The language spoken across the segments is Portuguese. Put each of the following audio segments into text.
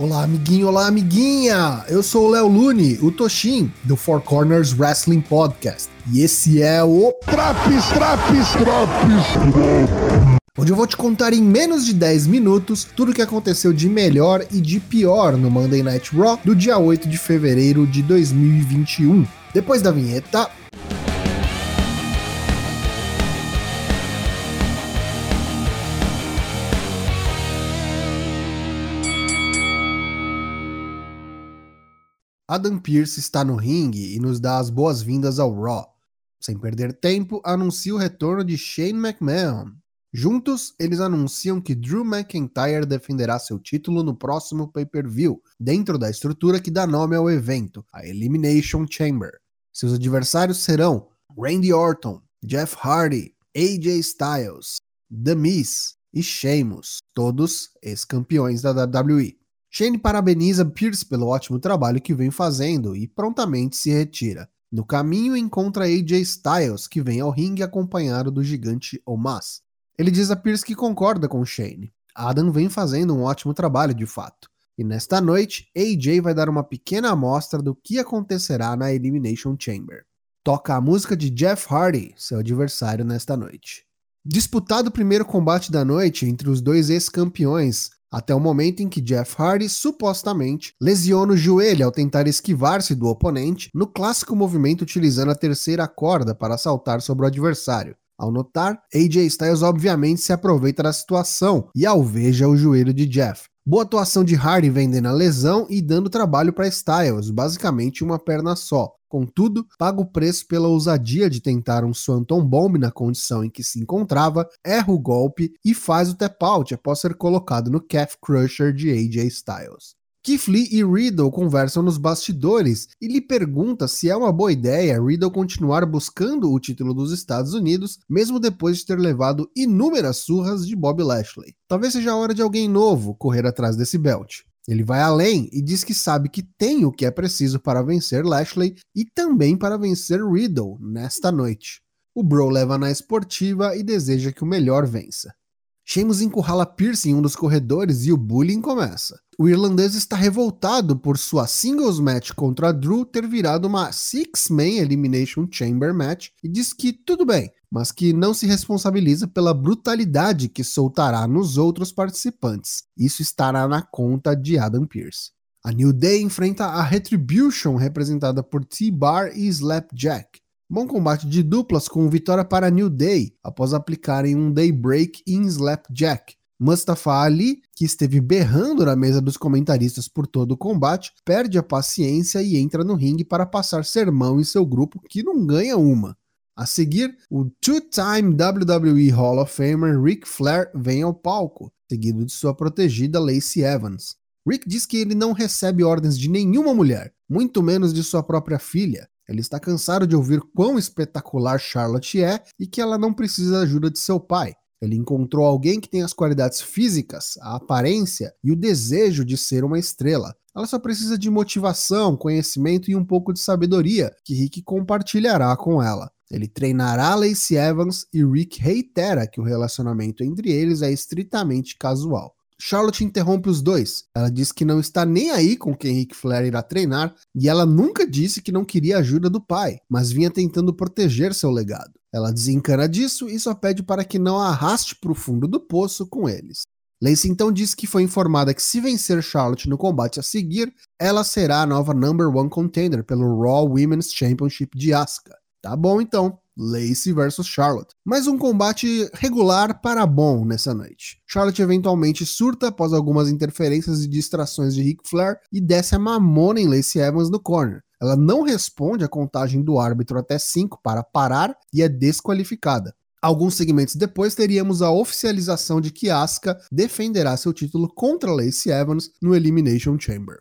Olá, amiguinho, olá, amiguinha! Eu sou o Léo Lune, o Toshin, do Four Corners Wrestling Podcast. E esse é o Traps, Traps, Traps, onde eu vou te contar em menos de 10 minutos tudo o que aconteceu de melhor e de pior no Monday Night Raw do dia 8 de fevereiro de 2021. Depois da vinheta, Adam Pearce está no ringue e nos dá as boas-vindas ao Raw. Sem perder tempo, anuncia o retorno de Shane McMahon. Juntos, eles anunciam que Drew McIntyre defenderá seu título no próximo pay-per-view, dentro da estrutura que dá nome ao evento, a Elimination Chamber. Seus adversários serão Randy Orton, Jeff Hardy, AJ Styles, The Miz e Sheamus, todos ex-campeões da WWE. Shane parabeniza Pierce pelo ótimo trabalho que vem fazendo e prontamente se retira. No caminho encontra AJ Styles, que vem ao ringue acompanhado do gigante Omas. Ele diz a Pierce que concorda com Shane. Adam vem fazendo um ótimo trabalho de fato. E nesta noite, AJ vai dar uma pequena amostra do que acontecerá na Elimination Chamber. Toca a música de Jeff Hardy, seu adversário nesta noite. Disputado o primeiro combate da noite entre os dois ex-campeões, até o momento em que Jeff Hardy supostamente lesiona o joelho ao tentar esquivar-se do oponente no clássico movimento utilizando a terceira corda para saltar sobre o adversário. Ao notar, AJ Styles obviamente se aproveita da situação e alveja o joelho de Jeff. Boa atuação de Hardy vendendo a lesão e dando trabalho para Styles, basicamente uma perna só. Contudo, paga o preço pela ousadia de tentar um Swanton Bomb na condição em que se encontrava, erra o golpe e faz o tap out após ser colocado no Calf Crusher de AJ Styles. Keith Lee e Riddle conversam nos bastidores e lhe pergunta se é uma boa ideia Riddle continuar buscando o título dos Estados Unidos, mesmo depois de ter levado inúmeras surras de Bob Lashley. Talvez seja a hora de alguém novo correr atrás desse belt. Ele vai além e diz que sabe que tem o que é preciso para vencer Lashley e também para vencer Riddle nesta noite. O Bro leva na esportiva e deseja que o melhor vença. Sheamus encurrala Pierce em um dos corredores e o bullying começa. O irlandês está revoltado por sua singles match contra Drew ter virado uma Six-Man Elimination Chamber match e diz que tudo bem, mas que não se responsabiliza pela brutalidade que soltará nos outros participantes. Isso estará na conta de Adam Pearce. A New Day enfrenta a Retribution, representada por T-Bar e Slapjack. Bom combate de duplas com vitória para New Day após aplicarem um Daybreak em Slapjack. Mustafa Ali, que esteve berrando na mesa dos comentaristas por todo o combate, perde a paciência e entra no ringue para passar sermão em seu grupo que não ganha uma. A seguir, o two-time WWE Hall of Famer Ric Flair vem ao palco, seguido de sua protegida Lacey Evans. Rick diz que ele não recebe ordens de nenhuma mulher, muito menos de sua própria filha. Ele está cansado de ouvir quão espetacular Charlotte é e que ela não precisa da ajuda de seu pai. Ele encontrou alguém que tem as qualidades físicas, a aparência e o desejo de ser uma estrela. Ela só precisa de motivação, conhecimento e um pouco de sabedoria que Rick compartilhará com ela. Ele treinará Lacey Evans e Rick reitera que o relacionamento entre eles é estritamente casual. Charlotte interrompe os dois. Ela diz que não está nem aí com quem Rick Flair irá treinar e ela nunca disse que não queria a ajuda do pai, mas vinha tentando proteger seu legado. Ela desencana disso e só pede para que não a arraste para o fundo do poço com eles. Lacey então diz que foi informada que se vencer Charlotte no combate a seguir, ela será a nova number one contender pelo Raw Women's Championship de Asuka. Tá bom então. Lacey versus Charlotte. Mais um combate regular para bom nessa noite. Charlotte eventualmente surta após algumas interferências e distrações de Ric Flair e desce a mamona em Lacey Evans no corner. Ela não responde à contagem do árbitro até 5 para parar e é desqualificada. Alguns segmentos depois teríamos a oficialização de que Asuka defenderá seu título contra Lacey Evans no Elimination Chamber.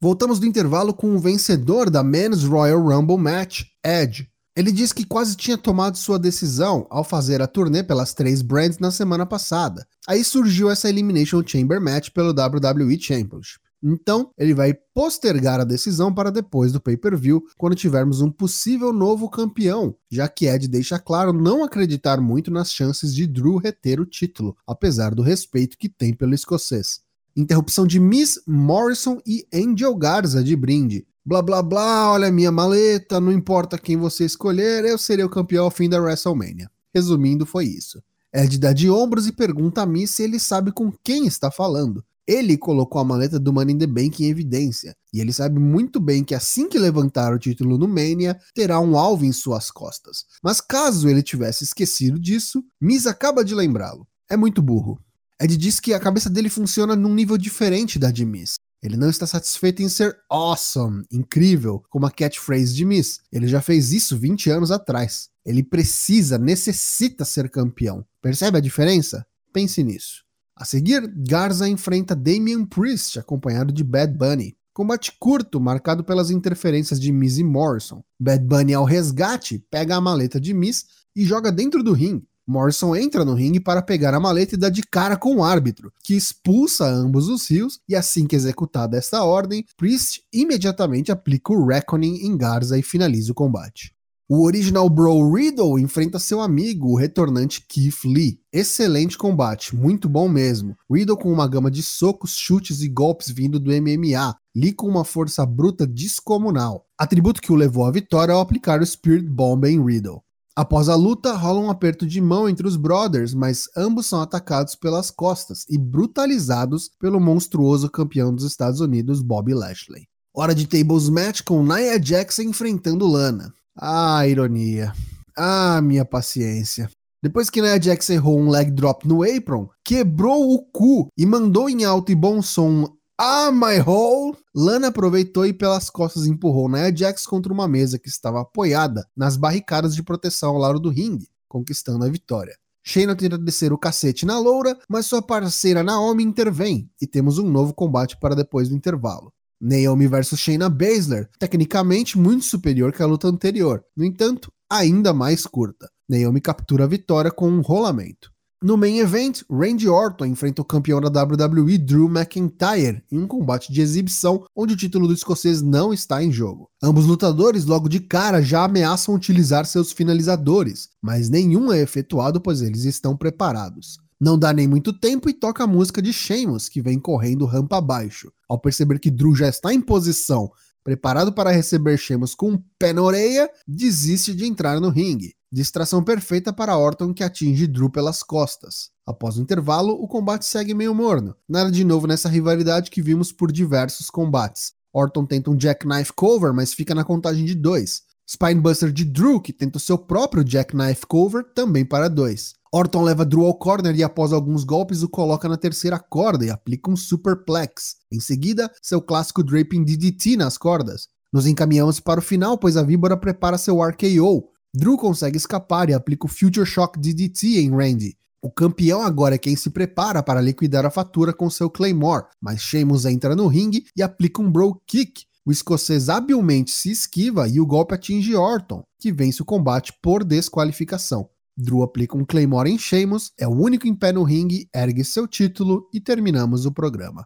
Voltamos do intervalo com o vencedor da Men's Royal Rumble Match, Edge, ele diz que quase tinha tomado sua decisão ao fazer a turnê pelas três brands na semana passada. Aí surgiu essa Elimination Chamber Match pelo WWE Championship. Então, ele vai postergar a decisão para depois do pay-per-view, quando tivermos um possível novo campeão, já que Ed deixa claro não acreditar muito nas chances de Drew reter o título, apesar do respeito que tem pelo escocês. Interrupção de Miss Morrison e Angel Garza de brinde. Blá blá blá, olha a minha maleta, não importa quem você escolher, eu serei o campeão ao fim da WrestleMania. Resumindo, foi isso. Ed dá de ombros e pergunta a Miss se ele sabe com quem está falando. Ele colocou a maleta do Money in the Bank em evidência, e ele sabe muito bem que assim que levantar o título no Mania, terá um alvo em suas costas. Mas caso ele tivesse esquecido disso, Miz acaba de lembrá-lo. É muito burro. Ed diz que a cabeça dele funciona num nível diferente da de Miz. Ele não está satisfeito em ser awesome, incrível, como a catchphrase de Miz. Ele já fez isso 20 anos atrás. Ele precisa, necessita ser campeão. Percebe a diferença? Pense nisso. A seguir, Garza enfrenta Damian Priest, acompanhado de Bad Bunny. Combate curto, marcado pelas interferências de Miz e Morrison. Bad Bunny ao resgate, pega a maleta de Miz e joga dentro do ringue. Morrison entra no ringue para pegar a maleta e dá de cara com o árbitro, que expulsa ambos os rios, e assim que executada esta ordem, Priest imediatamente aplica o Reckoning em Garza e finaliza o combate. O original Bro Riddle enfrenta seu amigo, o retornante Keith Lee. Excelente combate, muito bom mesmo. Riddle com uma gama de socos, chutes e golpes vindo do MMA. Lee com uma força bruta descomunal. Atributo que o levou à vitória ao aplicar o Spirit Bomb em Riddle. Após a luta, rola um aperto de mão entre os brothers, mas ambos são atacados pelas costas e brutalizados pelo monstruoso campeão dos Estados Unidos, Bobby Lashley. Hora de tables match com Nia Jax enfrentando Lana. Ah, ironia. Ah, minha paciência. Depois que Nia Jax errou um leg drop no apron, quebrou o cu e mandou em alto e bom som Ah, my hole! Lana aproveitou e pelas costas empurrou Nia Jax contra uma mesa que estava apoiada nas barricadas de proteção ao lado do ringue, conquistando a vitória. Shayna tenta descer o cacete na loura, mas sua parceira Naomi intervém e temos um novo combate para depois do intervalo. Naomi versus Shayna Baszler, tecnicamente muito superior que a luta anterior, no entanto, ainda mais curta. Naomi captura a vitória com um rolamento. No main event, Randy Orton enfrenta o campeão da WWE Drew McIntyre em um combate de exibição onde o título do escocês não está em jogo. Ambos lutadores logo de cara já ameaçam utilizar seus finalizadores, mas nenhum é efetuado pois eles estão preparados. Não dá nem muito tempo e toca a música de Sheamus, que vem correndo rampa abaixo. Ao perceber que Drew já está em posição, preparado para receber Sheamus com um pé na orelha, desiste de entrar no ringue. Distração perfeita para Orton que atinge Drew pelas costas. Após o intervalo, o combate segue meio morno. Nada de novo nessa rivalidade que vimos por diversos combates. Orton tenta um jackknife cover, mas fica na contagem de dois. Spinebuster de Drew, que tenta o seu próprio jackknife cover, também para dois. Orton leva Drew ao corner e após alguns golpes o coloca na terceira corda e aplica um superplex. Em seguida, seu clássico draping DDT nas cordas. Nos encaminhamos para o final, pois a víbora prepara seu RKO. Drew consegue escapar e aplica o Future Shock DDT em Randy. O campeão agora é quem se prepara para liquidar a fatura com seu Claymore, mas Sheamus entra no ringue e aplica um Bro Kick. O escocês habilmente se esquiva e o golpe atinge Orton, que vence o combate por desqualificação. Drew aplica um Claymore em Sheamus, é o único em pé no ringue, ergue seu título e terminamos o programa.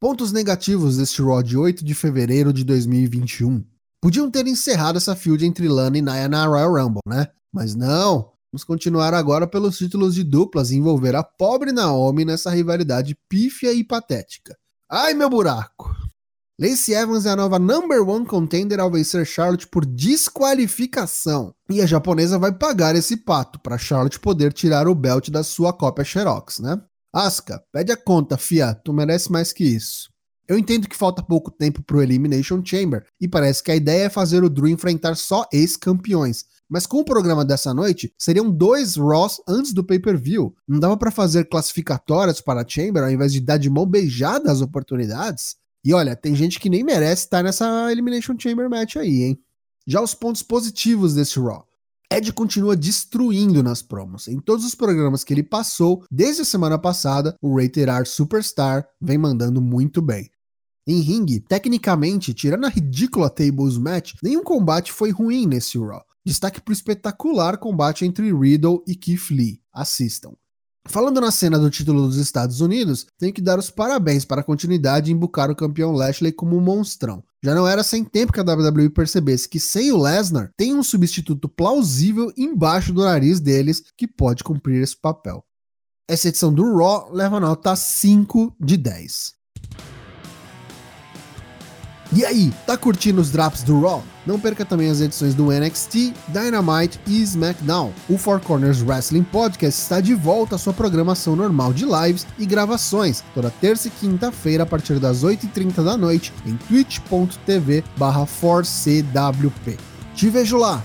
Pontos negativos deste Raw de 8 de fevereiro de 2021. Podiam ter encerrado essa feud entre Lana e Nia na Royal Rumble, né? Mas não. Vamos continuar agora pelos títulos de duplas e envolver a pobre Naomi nessa rivalidade pífia e patética. Ai, meu buraco! Lacey Evans é a nova number one contender ao vencer Charlotte por desqualificação. E a japonesa vai pagar esse pato para Charlotte poder tirar o belt da sua cópia Xerox, né? Asuka, pede a conta, fia, tu merece mais que isso. Eu entendo que falta pouco tempo pro Elimination Chamber e parece que a ideia é fazer o Drew enfrentar só ex-campeões. Mas com o programa dessa noite, seriam dois Ross antes do pay-per-view. Não dava para fazer classificatórias para a Chamber ao invés de dar de mão beijada as oportunidades? E olha, tem gente que nem merece estar nessa Elimination Chamber match aí, hein? Já os pontos positivos desse Raw. Ed continua destruindo nas promos. Em todos os programas que ele passou, desde a semana passada, o Rated R Superstar vem mandando muito bem. Em ringue, tecnicamente, tirando a ridícula Tables Match, nenhum combate foi ruim nesse Raw. Destaque para o espetacular combate entre Riddle e Keith Lee. Assistam. Falando na cena do título dos Estados Unidos, tenho que dar os parabéns para a continuidade em bucar o campeão Lashley como um monstrão. Já não era sem tempo que a WWE percebesse que sem o Lesnar, tem um substituto plausível embaixo do nariz deles que pode cumprir esse papel. Essa edição do Raw leva nota 5 de 10. E aí, tá curtindo os drops do Raw? Não perca também as edições do NXT, Dynamite e SmackDown. O Four Corners Wrestling Podcast está de volta à sua programação normal de lives e gravações, toda terça e quinta-feira a partir das 8h30 da noite em twitch.tv barra Te vejo lá!